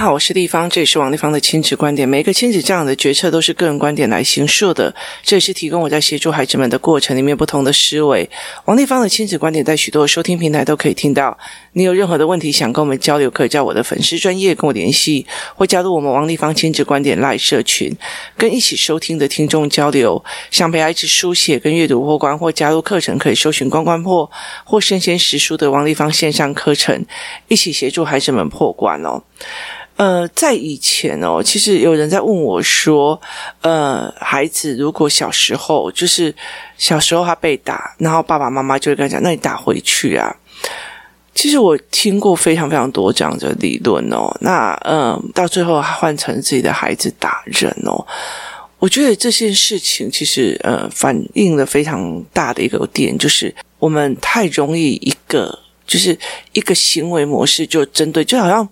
好，我是丽芳，这里是王立芳的亲子观点。每一个亲子这样的决策都是个人观点来形述的，这也是提供我在协助孩子们的过程里面不同的思维。王立芳的亲子观点在许多收听平台都可以听到。你有任何的问题想跟我们交流，可以在我的粉丝专业跟我联系，或加入我们王立芳亲子观点赖社群，跟一起收听的听众交流。想陪孩子书写跟阅读破关，或加入课程，可以搜寻关关破或生鲜识书的王立芳线上课程，一起协助孩子们破关哦。呃，在以前哦，其实有人在问我说，呃，孩子如果小时候就是小时候他被打，然后爸爸妈妈就会跟他讲，那你打回去啊。其实我听过非常非常多这样的理论哦。那嗯，到最后换成自己的孩子打人哦，我觉得这件事情其实呃，反映了非常大的一个点，就是我们太容易一个就是一个行为模式就针对，就好像。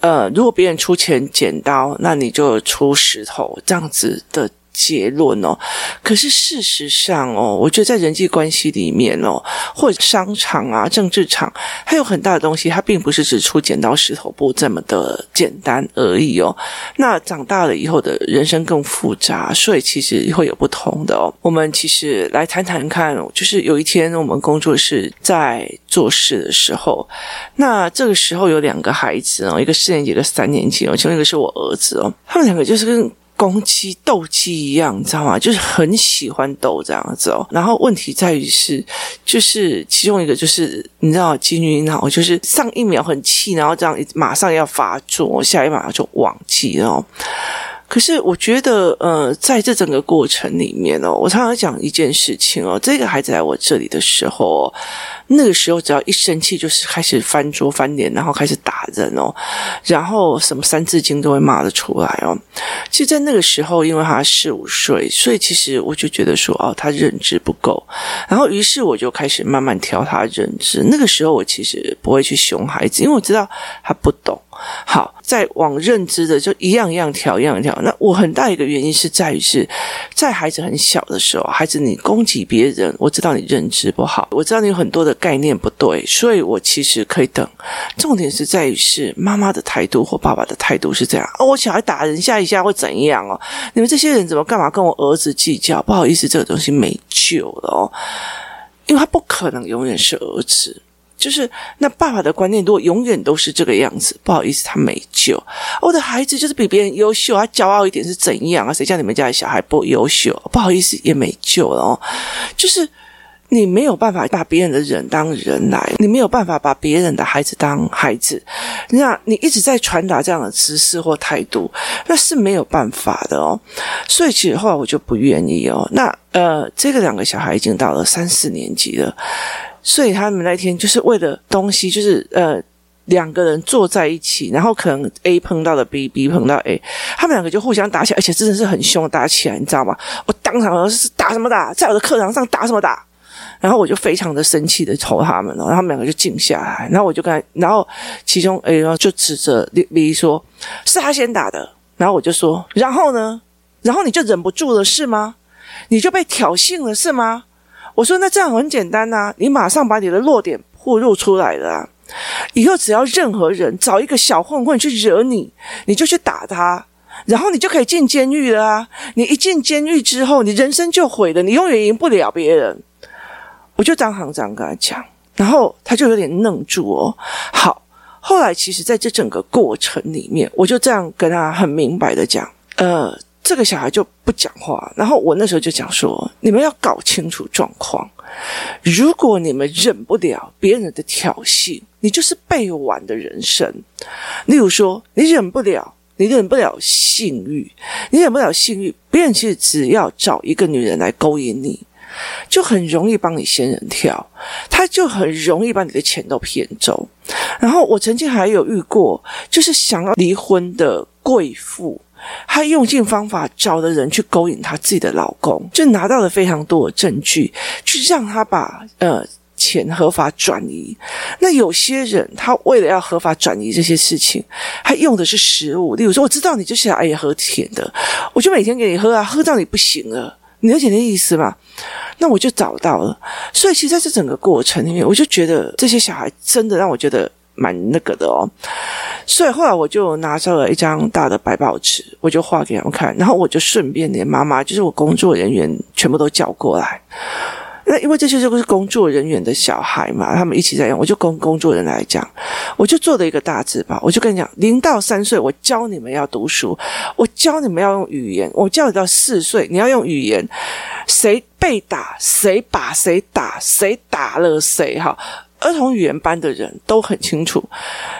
呃，如果别人出钱剪刀，那你就出石头，这样子的结论哦。可是事实上哦，我觉得在人际关系里面哦，或者商场啊、政治场，还有很大的东西，它并不是只出剪刀石头布这么的简单而已哦。那长大了以后的人生更复杂，所以其实会有不同的哦。我们其实来谈谈看，就是有一天我们工作室在做事的时候，那这个时候有两个孩子哦，一个四年级，一个三年级哦，其中一个是我儿子哦，他们两个就是跟。公鸡斗鸡一样，你知道吗？就是很喜欢斗这样子哦。然后问题在于是，就是其中一个就是你知道，金鱼脑就是上一秒很气，然后这样马上要发作，下一秒就忘记了。可是我觉得，呃，在这整个过程里面哦，我常常讲一件事情哦，这个孩子来我这里的时候，那个时候只要一生气，就是开始翻桌翻脸，然后开始打人哦，然后什么三字经都会骂得出来哦。其实，在那个时候，因为他四五岁，所以其实我就觉得说，哦，他认知不够，然后于是我就开始慢慢调他认知。那个时候，我其实不会去凶孩子，因为我知道他不懂。好，再往认知的就一样一样调，一样调。那我很大一个原因是在于是在孩子很小的时候，孩子你攻击别人，我知道你认知不好，我知道你有很多的概念不对，所以我其实可以等。重点是在于是妈妈的态度或爸爸的态度是这样。哦，我小孩打人下一下会怎样哦？你们这些人怎么干嘛跟我儿子计较？不好意思，这个东西没救了哦，因为他不可能永远是儿子。就是那爸爸的观念，如果永远都是这个样子，不好意思，他没救。我的孩子就是比别人优秀，他骄傲一点是怎样啊？谁叫你们家的小孩不优秀？不好意思，也没救了哦。就是你没有办法把别人的人当人来，你没有办法把别人的孩子当孩子。那你一直在传达这样的知识或态度，那是没有办法的哦。所以其实后来我就不愿意哦。那呃，这个两个小孩已经到了三四年级了。所以他们那天就是为了东西，就是呃两个人坐在一起，然后可能 A 碰到了 B，B 碰到 A，他们两个就互相打起来，而且真的是很凶打起来，你知道吗？我当场是打什么打，在我的课堂上打什么打，然后我就非常的生气的瞅他们，然后他们两个就静下来，然后我就跟，然后其中 A 然后就指着 B 说：“是他先打的。”然后我就说：“然后呢？然后你就忍不住了是吗？你就被挑衅了是吗？”我说：“那这样很简单呐、啊，你马上把你的弱点暴露出来了、以后只要任何人找一个小混混去惹你，你就去打他，然后你就可以进监狱了啊！你一进监狱之后，你人生就毁了，你永远赢不了别人。”我就当行长跟他讲，然后他就有点愣住哦。好，后来其实在这整个过程里面，我就这样跟他很明白的讲，呃。这个小孩就不讲话，然后我那时候就讲说：你们要搞清楚状况。如果你们忍不了别人的挑衅，你就是背完的人生。例如说，你忍不了，你忍不了性欲，你忍不了性欲，别人其实只要找一个女人来勾引你，就很容易帮你仙人跳，他就很容易把你的钱都骗走。然后我曾经还有遇过，就是想要离婚的贵妇。她用尽方法找的人去勾引她自己的老公，就拿到了非常多的证据，去让他把呃钱合法转移。那有些人他为了要合法转移这些事情，他用的是食物，例如说，我知道你就是爱喝甜的，我就每天给你喝啊，喝到你不行了，你了解那意思吗？那我就找到了。所以其实在这整个过程里面，我就觉得这些小孩真的让我觉得蛮那个的哦。所以后来我就拿着了一张大的白报纸，我就画给他们看，然后我就顺便连妈妈，就是我工作人员全部都叫过来。那因为这些就是工作人员的小孩嘛，他们一起在用，我就跟工作人员来讲，我就做了一个大字报，我就跟你讲，零到三岁我教你们要读书，我教你们要用语言，我教你到四岁你要用语言，谁被打，谁把谁打，谁打了谁，哈。儿童语言班的人都很清楚，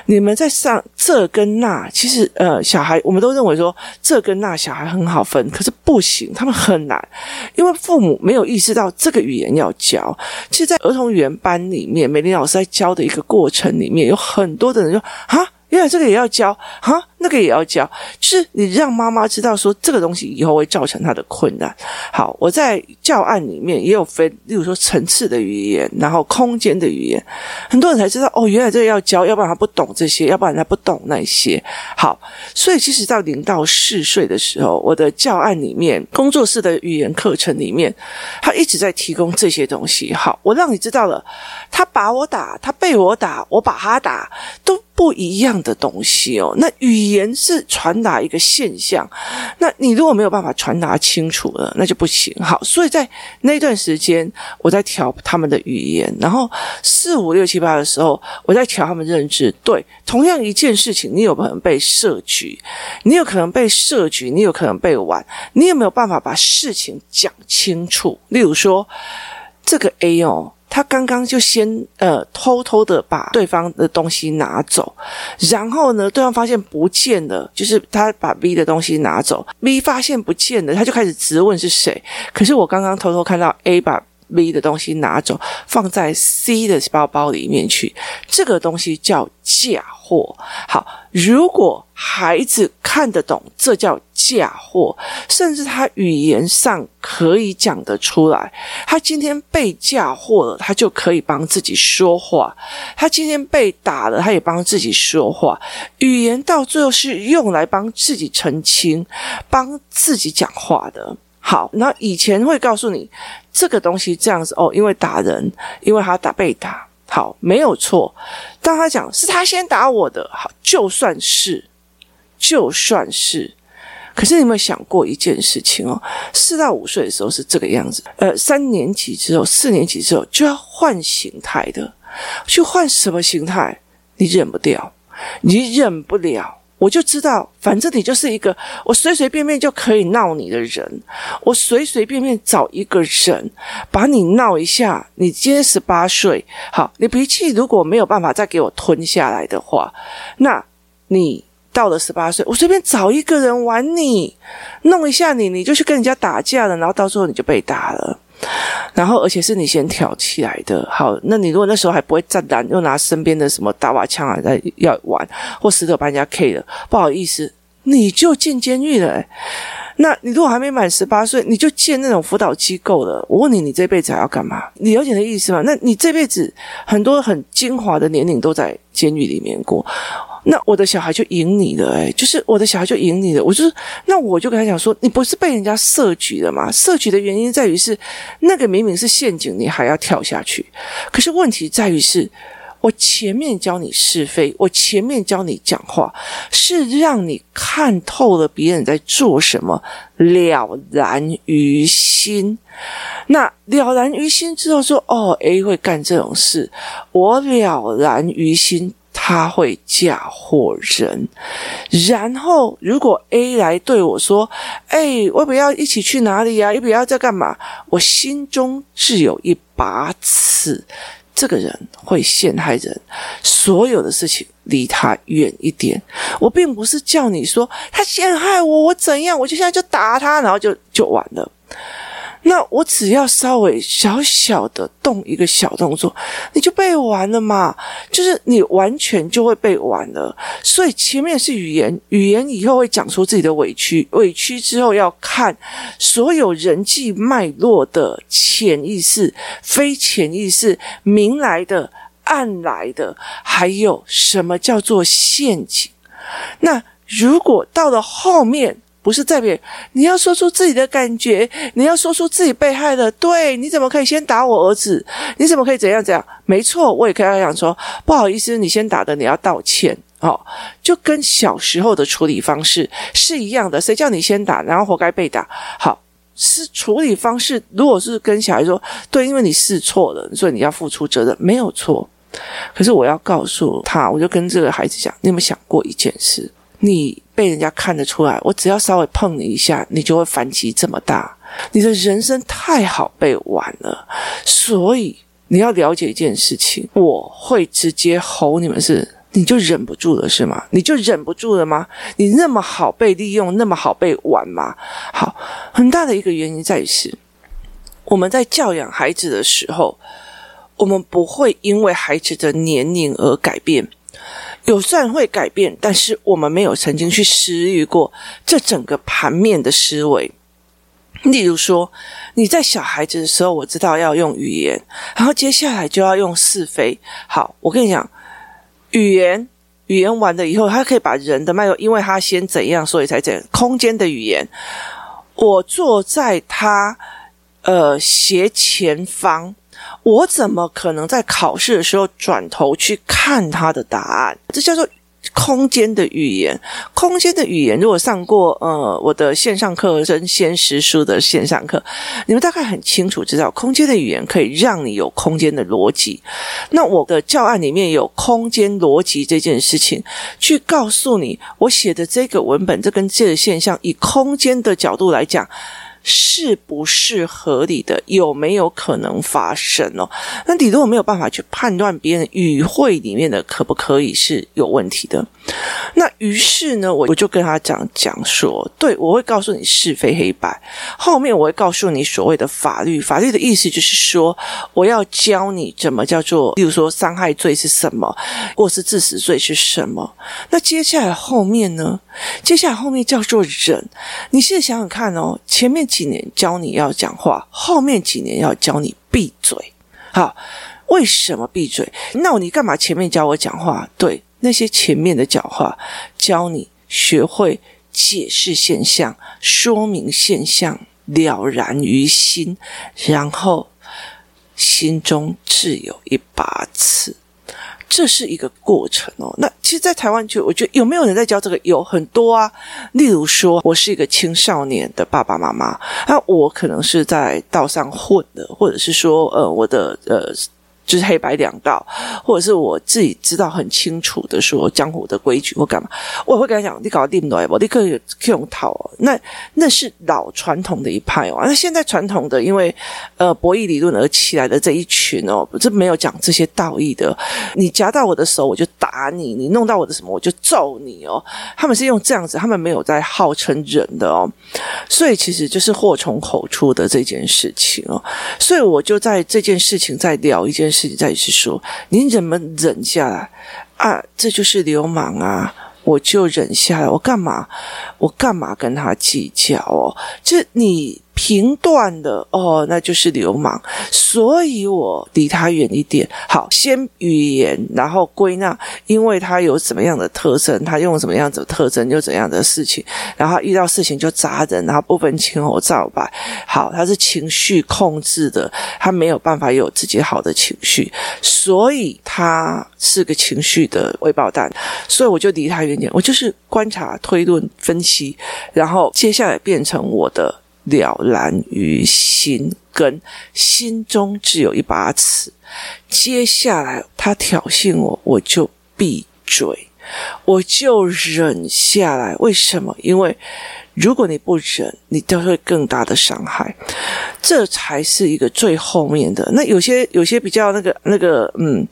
你们在上这跟那，其实呃，小孩我们都认为说这跟那小孩很好分，可是不行，他们很难，因为父母没有意识到这个语言要教。其实，在儿童语言班里面，美玲老师在教的一个过程里面，有很多的人说啊。原来这个也要教哈，那个也要教，就是你让妈妈知道说这个东西以后会造成她的困难。好，我在教案里面也有分，例如说层次的语言，然后空间的语言，很多人才知道哦，原来这个要教，要不然他不懂这些，要不然他不懂那些。好，所以其实到零到四岁的时候，我的教案里面，工作室的语言课程里面，他一直在提供这些东西。好，我让你知道了，他把我打，他被我打，我把他打，都。不一样的东西哦，那语言言是传达一个现象，那你如果没有办法传达清楚了，那就不行。好，所以在那段时间，我在调他们的语言，然后四五六七八的时候，我在调他们认知。对，同样一件事情，你有可能被设局，你有可能被设局，你有可能被玩，你有没有办法把事情讲清楚？例如说，这个 A 哦。他刚刚就先呃偷偷的把对方的东西拿走，然后呢，对方发现不见了，就是他把 B 的东西拿走，B 发现不见了，他就开始质问是谁。可是我刚刚偷偷看到 A 把 B 的东西拿走，放在 C 的包包里面去，这个东西叫嫁祸。好，如果孩子看得懂，这叫嫁祸，甚至他语言上可以讲得出来。他今天被嫁祸了，他就可以帮自己说话。他今天被打了，他也帮自己说话。语言到最后是用来帮自己澄清、帮自己讲话的。好，那以前会告诉你这个东西这样子哦，因为打人，因为他打被打，好，没有错。当他讲是他先打我的，好，就算是，就算是，可是你有没有想过一件事情哦？四到五岁的时候是这个样子，呃，三年级之后，四年级之后就要换形态的，去换什么形态？你忍不掉，你忍不了。我就知道，反正你就是一个我随随便便就可以闹你的人，我随随便便找一个人把你闹一下。你今天十八岁，好，你脾气如果没有办法再给我吞下来的话，那你到了十八岁，我随便找一个人玩你，弄一下你，你就去跟人家打架了，然后到时候你就被打了。然后，而且是你先挑起来的。好，那你如果那时候还不会站单，又拿身边的什么打瓦枪啊在要玩，或石头把人家 K 了，不好意思，你就进监狱了。那你如果还没满十八岁，你就进那种辅导机构了。我问你，你这辈子还要干嘛？你了解的意思吗？那你这辈子很多很精华的年龄都在监狱里面过。那我的小孩就赢你了，诶，就是我的小孩就赢你了。我就是，那我就跟他讲说，你不是被人家设局了吗？设局的原因在于是那个明明是陷阱，你还要跳下去。可是问题在于是，我前面教你是非，我前面教你讲话，是让你看透了别人在做什么，了然于心。那了然于心之后说，哦，A 会干这种事，我了然于心。他会嫁祸人，然后如果 A 来对我说：“哎，我不要一起去哪里呀？要不要在干嘛？”我心中是有一把尺，这个人会陷害人，所有的事情离他远一点。我并不是叫你说他陷害我，我怎样，我就现在就打他，然后就就完了。那我只要稍微小小的动一个小动作，你就被玩了嘛？就是你完全就会被玩了。所以前面是语言，语言以后会讲出自己的委屈，委屈之后要看所有人际脉络的潜意识、非潜意识、明来的、暗来的，还有什么叫做陷阱。那如果到了后面，不是代表你要说出自己的感觉，你要说出自己被害的。对，你怎么可以先打我儿子？你怎么可以怎样怎样？没错，我也可以讲说。不好意思，你先打的，你要道歉。哦，就跟小时候的处理方式是一样的。谁叫你先打，然后活该被打。好，是处理方式。如果是跟小孩说，对，因为你试错了，所以你要付出责任，没有错。可是我要告诉他，我就跟这个孩子讲，你有没有想过一件事？你被人家看得出来，我只要稍微碰你一下，你就会反击这么大。你的人生太好被玩了，所以你要了解一件事情，我会直接吼你们是。你就忍不住了是吗？你就忍不住了吗？你那么好被利用，那么好被玩吗？好，很大的一个原因在于是，我们在教养孩子的时候，我们不会因为孩子的年龄而改变。有虽然会改变，但是我们没有曾经去思虑过这整个盘面的思维。例如说，你在小孩子的时候，我知道要用语言，然后接下来就要用是非。好，我跟你讲。语言语言完了以后，他可以把人的脉络，因为他先怎样，所以才怎样。空间的语言，我坐在他呃斜前方，我怎么可能在考试的时候转头去看他的答案？这叫做。空间的语言，空间的语言，如果上过呃我的线上课《真先实书》的线上课，你们大概很清楚知道，空间的语言可以让你有空间的逻辑。那我的教案里面有空间逻辑这件事情，去告诉你，我写的这个文本，这跟这个现象，以空间的角度来讲。是不是合理的？有没有可能发生哦？那你如果没有办法去判断别人语汇里面的可不可以是有问题的，那于是呢，我我就跟他讲讲说，对，我会告诉你是非黑白，后面我会告诉你所谓的法律，法律的意思就是说，我要教你怎么叫做，例如说伤害罪是什么，过失致死罪是什么。那接下来后面呢？接下来后面叫做忍，你现在想想看哦，前面。几年教你要讲话，后面几年要教你闭嘴。好，为什么闭嘴？那你干嘛前面教我讲话？对，那些前面的讲话，教你学会解释现象，说明现象，了然于心，然后心中自有一把尺。这是一个过程哦。那其实，在台湾就我觉得有没有人在教这个？有很多啊。例如说，我是一个青少年的爸爸妈妈，那我可能是在道上混的，或者是说，呃，我的呃。就是黑白两道，或者是我自己知道很清楚的说江湖的规矩或干嘛，我会跟他讲，你搞定了，我立刻用套。那那是老传统的一派哦。那现在传统的，因为呃博弈理论而起来的这一群哦，这没有讲这些道义的。你夹到我的手，我就打你；你弄到我的什么，我就揍你哦。他们是用这样子，他们没有在号称人的哦。所以其实就是祸从口出的这件事情哦。所以我就在这件事情在聊一件事。自己再去说，你怎么忍下来啊？这就是流氓啊！我就忍下来，我干嘛？我干嘛跟他计较哦？这你。评断的哦，那就是流氓，所以我离他远一点。好，先语言，然后归纳，因为他有什么样的特征，他用什么样子的特征，就怎样的事情，然后遇到事情就砸人，然后不分青红皂白。好，他是情绪控制的，他没有办法有自己好的情绪，所以他是个情绪的未爆弹。所以我就离他远点，我就是观察、推论、分析，然后接下来变成我的。了然于心，跟心中只有一把尺。接下来他挑衅我，我就闭嘴，我就忍下来。为什么？因为。如果你不忍，你就会更大的伤害，这才是一个最后面的。那有些有些比较那个那个，嗯，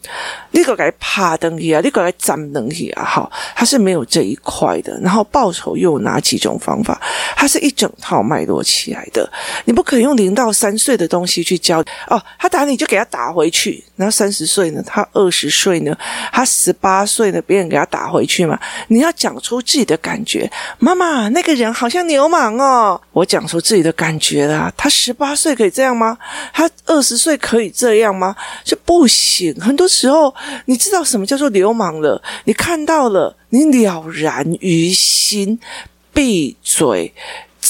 你个该趴东西啊，你个该站东西啊，好，他是没有这一块的。然后报仇又有哪几种方法？它是一整套脉络起来的。你不可以用零到三岁的东西去教哦，他打你就给他打回去。然后三十岁呢，他二十岁呢，他十八岁呢，别人给他打回去嘛。你要讲出自己的感觉，妈妈，那个人好像。像流氓哦！我讲出自己的感觉啦。他十八岁可以这样吗？他二十岁可以这样吗？就不行。很多时候，你知道什么叫做流氓了？你看到了，你了然于心，闭嘴。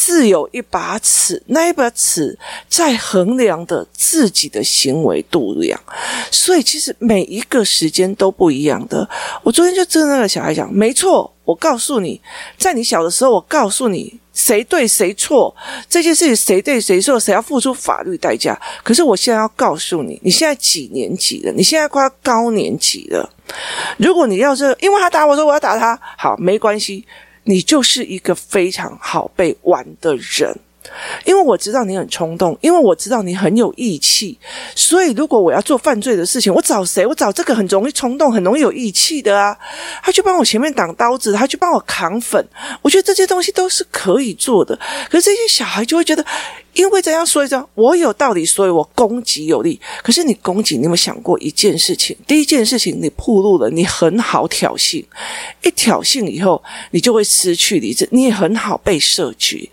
自有一把尺，那一把尺在衡量的自己的行为度量，所以其实每一个时间都不一样的。我昨天就跟那个小孩讲，没错，我告诉你，在你小的时候，我告诉你谁对谁错，这件事情谁对谁错，谁要付出法律代价。可是我现在要告诉你，你现在几年级了？你现在快要高年级了。如果你要是因为他打我说我要打他，好，没关系。你就是一个非常好被玩的人，因为我知道你很冲动，因为我知道你很有义气，所以如果我要做犯罪的事情，我找谁？我找这个很容易冲动、很容易有义气的啊，他去帮我前面挡刀子，他去帮我扛粉，我觉得这些东西都是可以做的。可是这些小孩就会觉得。因为这样说一说，我有道理，所以我攻击有力。可是你攻击，你有没有想过一件事情？第一件事情，你暴露了，你很好挑衅，一挑衅以后，你就会失去理智，你也很好被设局。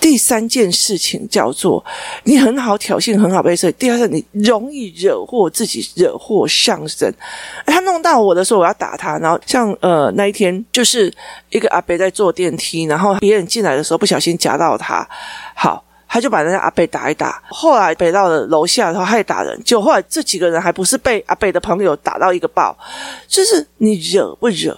第三件事情叫做，你很好挑衅，很好被设。第二是，你容易惹祸自己，惹祸上身。他弄到我的时候，我要打他。然后像呃那一天，就是一个阿伯在坐电梯，然后别人进来的时候不小心夹到他，好。他就把人家阿贝打一打，后来北到了楼下，然后他也打人，就后来这几个人还不是被阿贝的朋友打到一个爆，就是你惹不惹？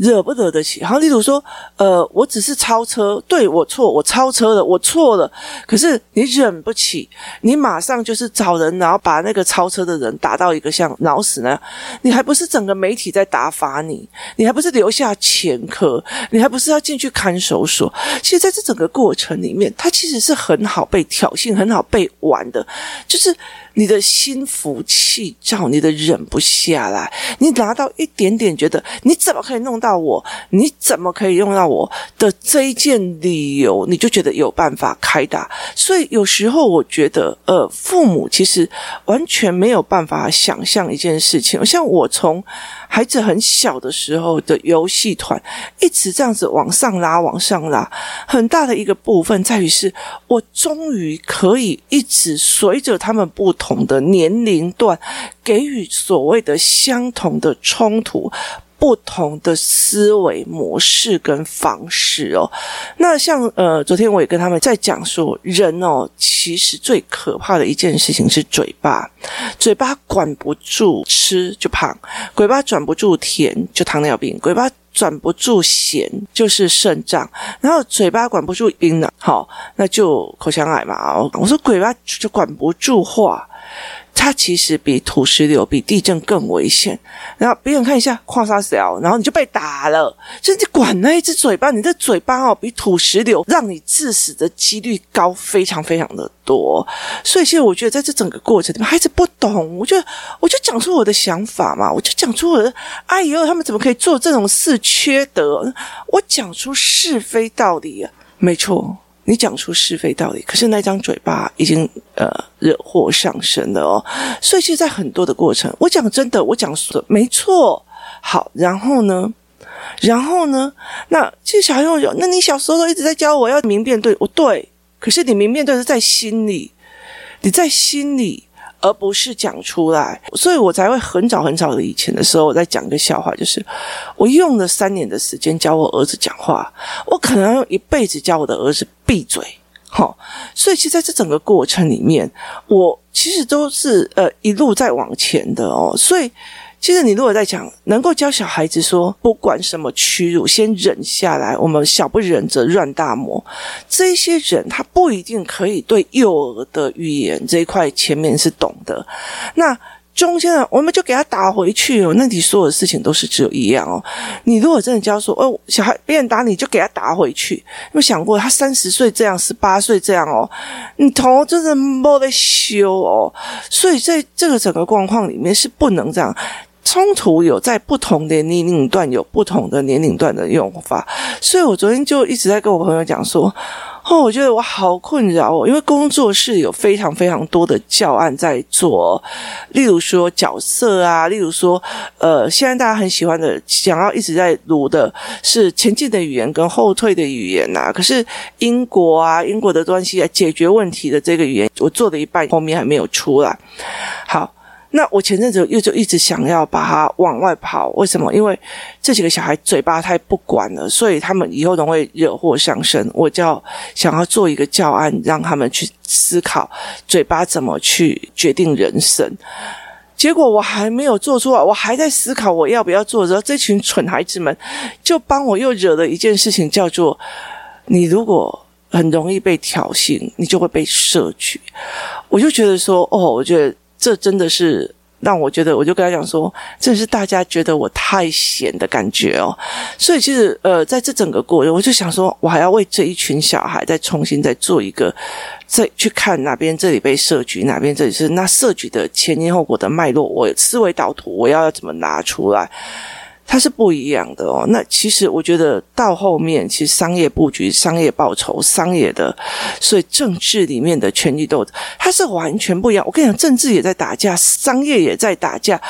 惹不惹得起？好，例如说，呃，我只是超车，对，我错，我超车了，我错了。可是你忍不起，你马上就是找人，然后把那个超车的人打到一个像脑死那样。你还不是整个媒体在打发你？你还不是留下前科？你还不是要进去看守所？其实，在这整个过程里面，他其实是很好被挑衅，很好被玩的，就是。你的心浮气躁，你的忍不下来，你拿到一点点，觉得你怎么可以弄到到我？你怎么可以用到我的这一件理由？你就觉得有办法开打。所以有时候我觉得，呃，父母其实完全没有办法想象一件事情。像我从孩子很小的时候的游戏团，一直这样子往上拉，往上拉，很大的一个部分在于是，我终于可以一直随着他们不同的年龄段，给予所谓的相同的冲突。不同的思维模式跟方式哦，那像呃，昨天我也跟他们在讲说，人哦，其实最可怕的一件事情是嘴巴，嘴巴管不住吃就胖，嘴巴转不住甜就糖尿病，嘴巴转不住咸就是肾脏，然后嘴巴管不住冰呢，好，那就口腔癌嘛。我说嘴巴就管不住话。它其实比土石流、比地震更危险。然后别人看一下，矿砂小，然后你就被打了。就你管那一只嘴巴，你的嘴巴哦，比土石流让你致死的几率高非常非常的多。所以，现在我觉得在这整个过程里面，孩子不懂，我就我就讲出我的想法嘛，我就讲出我的。哎呦，他们怎么可以做这种事？缺德！我讲出是非道理啊，没错。你讲出是非道理，可是那张嘴巴已经呃惹祸上身了哦。所以其实，在很多的过程，我讲真的，我讲的没错。好，然后呢？然后呢？那其实小朋友就，那你小时候都一直在教我要明辨对，我对。可是你明面对是在心里，你在心里。而不是讲出来，所以我才会很早很早的以前的时候，我在讲一个笑话，就是我用了三年的时间教我儿子讲话，我可能要用一辈子教我的儿子闭嘴，齁。所以其实在这整个过程里面，我其实都是呃一路在往前的哦，所以。其实，你如果在讲能够教小孩子说，不管什么屈辱，先忍下来。我们小不忍则乱大谋。这些人，他不一定可以对幼儿的语言这一块前面是懂的。那中间呢，我们就给他打回去哦。那你所有的事情都是只有一样哦。你如果真的教说，哦，小孩别人打你就给他打回去，有没有想过他三十岁这样，十八岁这样哦？你头真的没得修哦。所以在这个整个状况里面是不能这样。冲突有在不同的年龄段有不同的年龄段的用法，所以我昨天就一直在跟我朋友讲说，哦，我觉得我好困扰哦，因为工作室有非常非常多的教案在做，例如说角色啊，例如说，呃，现在大家很喜欢的，想要一直在读的是前进的语言跟后退的语言呐，可是英国啊，英国的关系啊，解决问题的这个语言，我做了一半，后面还没有出来，好。那我前阵子又就一直想要把他往外跑，为什么？因为这几个小孩嘴巴太不管了，所以他们以后都会惹祸上身。我就想要做一个教案，让他们去思考嘴巴怎么去决定人生。结果我还没有做出来，我还在思考我要不要做的时候，这群蠢孩子们就帮我又惹了一件事情，叫做你如果很容易被挑衅，你就会被设局。我就觉得说，哦，我觉得。这真的是让我觉得，我就跟他讲说，这是大家觉得我太闲的感觉哦。所以其实，呃，在这整个过程，我就想说，我还要为这一群小孩再重新再做一个，再去看哪边这里被设局，哪边这里是那设局的前因后果的脉络，我思维导图，我要怎么拿出来？它是不一样的哦。那其实我觉得到后面，其实商业布局、商业报酬、商业的，所以政治里面的权力斗争，它是完全不一样。我跟你讲，政治也在打架，商业也在打架。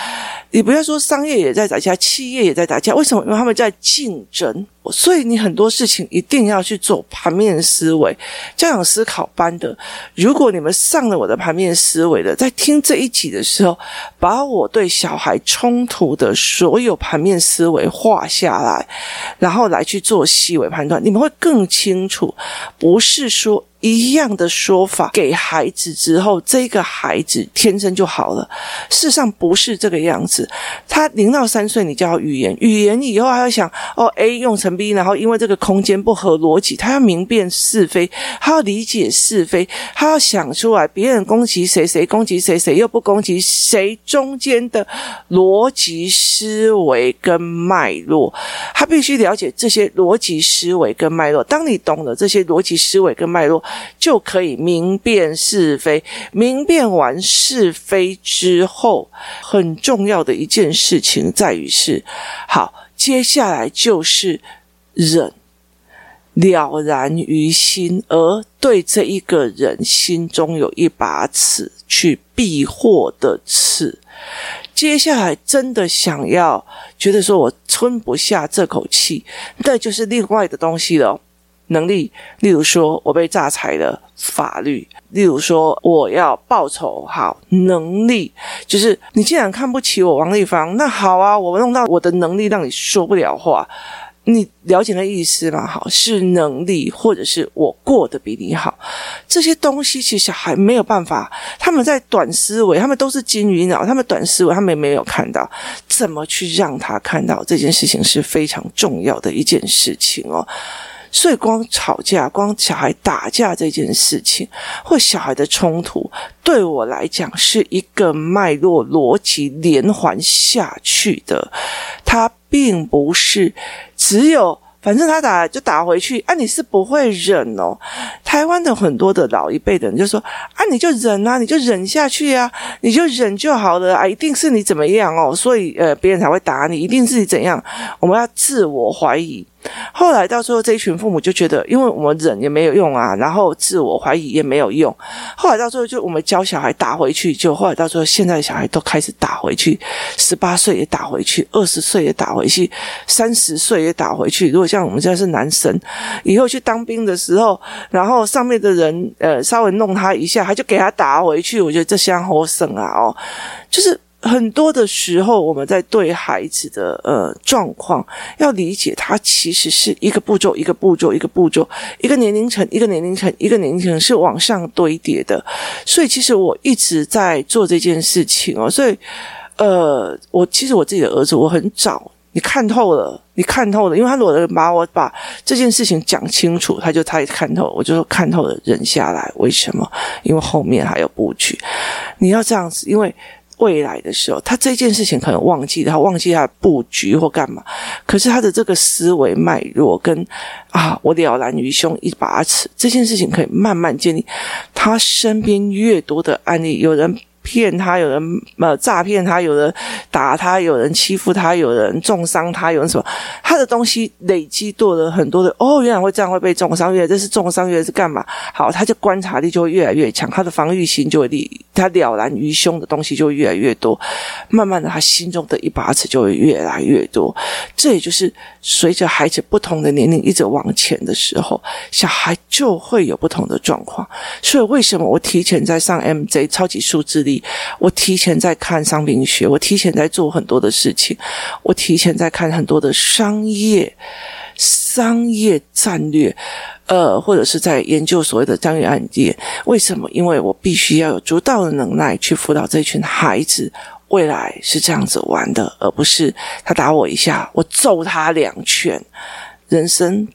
你不要说商业也在打架，企业也在打架。为什么？因为他们在竞争。所以你很多事情一定要去做盘面思维，家长思考班的。如果你们上了我的盘面思维的，在听这一集的时候，把我对小孩冲突的所有盘面思维画下来，然后来去做细微判断，你们会更清楚。不是说。一样的说法给孩子之后，这个孩子天生就好了。事实上不是这个样子。他零到三岁，你教语言，语言以后还要想哦，A 用成 B，然后因为这个空间不合逻辑，他要明辨是非，他要理解是非，他要想出来别人攻击谁，谁攻击谁，谁又不攻击谁，中间的逻辑思维跟脉络，他必须了解这些逻辑思维跟脉络。当你懂了这些逻辑思维跟脉络，就可以明辨是非，明辨完是非之后，很重要的一件事情在于是，好，接下来就是忍，了然于心，而对这一个人心中有一把尺去避祸的尺，接下来真的想要觉得说我吞不下这口气，那就是另外的东西了。能力，例如说我被诈财了，法律；例如说我要报仇，好，能力就是你既然看不起我王立芳，那好啊，我弄到我的能力让你说不了话，你了解那意思吗？好，是能力，或者是我过得比你好，这些东西其实还没有办法，他们在短思维，他们都是金鱼脑，他们短思维，他们也没有看到怎么去让他看到这件事情是非常重要的一件事情哦。所以，光吵架、光小孩打架这件事情，或小孩的冲突，对我来讲是一个脉络逻辑连环下去的，它并不是只有。反正他打就打回去，啊，你是不会忍哦。台湾的很多的老一辈的人就说，啊，你就忍啊，你就忍下去啊，你就忍就好了啊，一定是你怎么样哦，所以呃，别人才会打你，一定是你怎样，我们要自我怀疑。后来到最后，这一群父母就觉得，因为我们忍也没有用啊，然后自我怀疑也没有用。后来到最后，就我们教小孩打回去，就后来到最后，现在小孩都开始打回去，十八岁也打回去，二十岁也打回去，三十岁也打回去。如果像我们现在是男生，以后去当兵的时候，然后上面的人呃稍微弄他一下，他就给他打回去。我觉得这相好省啊哦，就是。很多的时候，我们在对孩子的呃状况，要理解他其实是一个步骤一个步骤一个步骤，一个年龄层一个年龄层一个年龄层是往上堆叠的。所以，其实我一直在做这件事情哦。所以，呃，我其实我自己的儿子，我很早你看透了，你看透了，因为他如果把我把这件事情讲清楚，他就他也看透，我就说看透了，忍下来。为什么？因为后面还有布局。你要这样子，因为。未来的时候，他这件事情可能忘记，他忘记他的布局或干嘛。可是他的这个思维脉络跟啊，我了然于胸一把尺，这件事情可以慢慢建立。他身边越多的案例，有人。骗他，有人呃诈骗他，有人打他，有人欺负他，有人重伤他，有人什么？他的东西累积多了很多的哦，原来会这样会被重伤，原来这是重伤，原来是干嘛？好，他就观察力就会越来越强，他的防御心就会力，他了然于胸的东西就会越来越多，慢慢的，他心中的一把尺就会越来越多。这也就是随着孩子不同的年龄一直往前的时候，小孩就会有不同的状况。所以为什么我提前在上 MJ 超级数字力？我提前在看商品学，我提前在做很多的事情，我提前在看很多的商业商业战略，呃，或者是在研究所谓的商业案件。为什么？因为我必须要有足够的能耐去辅导这群孩子。未来是这样子玩的，而不是他打我一下，我揍他两拳。人生。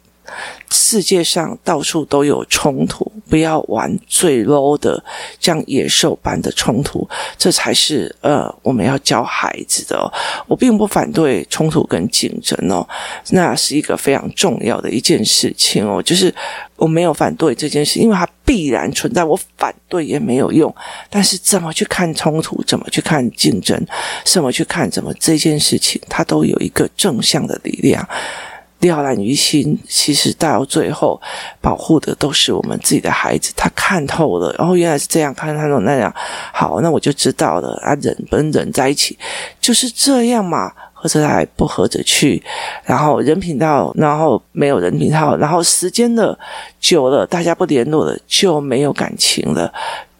世界上到处都有冲突，不要玩最 low 的，像野兽般的冲突，这才是呃我们要教孩子的。我并不反对冲突跟竞争哦，那是一个非常重要的一件事情哦。就是我没有反对这件事，因为它必然存在，我反对也没有用。但是怎么去看冲突，怎么去看竞争，怎么去看怎么这件事情，它都有一个正向的力量。了然于心，其实到最后保护的都是我们自己的孩子。他看透了，然后原来是这样看，看透那样，好，那我就知道了。啊，人跟人在一起就是这样嘛，合着来不合着去，然后人品到，然后没有人品到，然后时间了久了，大家不联络了，就没有感情了，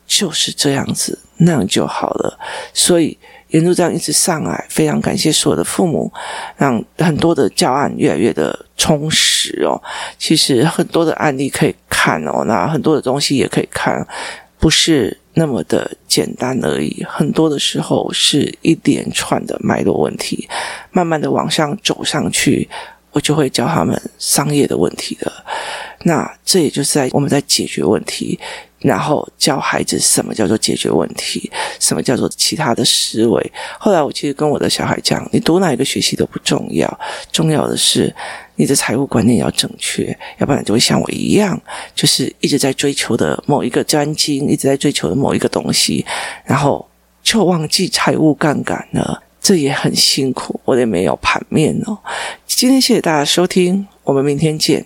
就是这样子，那样就好了。所以。沿路这样一直上来，非常感谢所有的父母，让很多的教案越来越的充实哦。其实很多的案例可以看哦，那很多的东西也可以看，不是那么的简单而已。很多的时候是一连串的脉络问题，慢慢的往上走上去，我就会教他们商业的问题的。那这也就是在我们在解决问题。然后教孩子什么叫做解决问题，什么叫做其他的思维。后来我其实跟我的小孩讲，你读哪一个学习都不重要，重要的是你的财务观念要正确，要不然就会像我一样，就是一直在追求的某一个专精，一直在追求的某一个东西，然后就忘记财务杠杆了，这也很辛苦，我也没有盘面哦。今天谢谢大家收听，我们明天见。